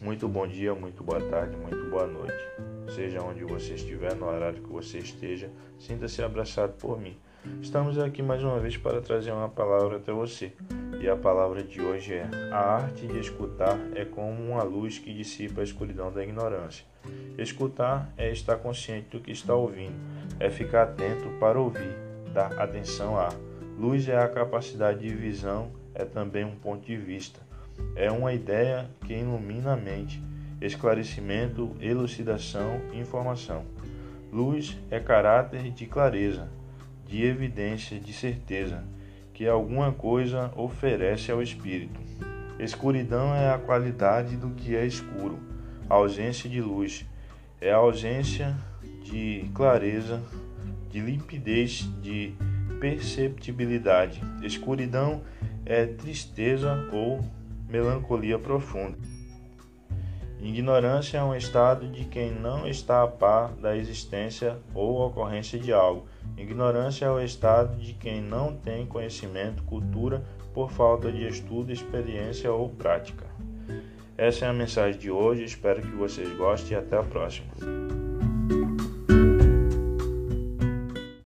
Muito bom dia, muito boa tarde, muito boa noite. Seja onde você estiver, no horário que você esteja, sinta-se abraçado por mim. Estamos aqui mais uma vez para trazer uma palavra até você. E a palavra de hoje é: A arte de escutar é como uma luz que dissipa a escuridão da ignorância. Escutar é estar consciente do que está ouvindo, é ficar atento para ouvir, dar atenção a. Luz é a capacidade de visão, é também um ponto de vista é uma ideia que ilumina a mente, esclarecimento, elucidação informação. Luz é caráter de clareza, de evidência, de certeza, que alguma coisa oferece ao espírito. Escuridão é a qualidade do que é escuro, a ausência de luz, é a ausência de clareza, de limpidez, de perceptibilidade. Escuridão é tristeza ou melancolia profunda. Ignorância é um estado de quem não está a par da existência ou ocorrência de algo. Ignorância é o estado de quem não tem conhecimento, cultura, por falta de estudo, experiência ou prática. Essa é a mensagem de hoje, espero que vocês gostem e até a próxima.